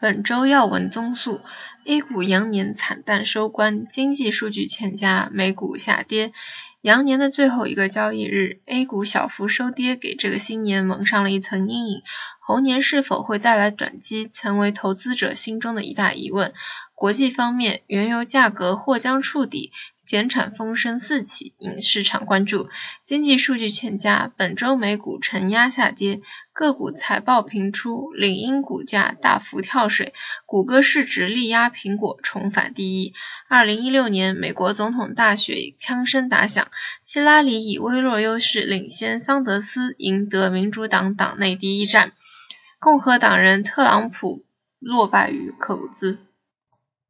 本周要闻综述：A 股羊年惨淡收官，经济数据欠佳，美股下跌。羊年的最后一个交易日，A 股小幅收跌，给这个新年蒙上了一层阴影。猴年是否会带来转机，成为投资者心中的一大疑问。国际方面，原油价格或将触底。减产风声四起，引市场关注。经济数据欠佳，本周美股承压下跌，个股财报频出，领英股价大幅跳水，谷歌市值力压苹果重返第一。二零一六年美国总统大选枪声打响，希拉里以微弱优势领先桑德斯，赢得民主党党内第一战，共和党人特朗普落败于克鲁兹。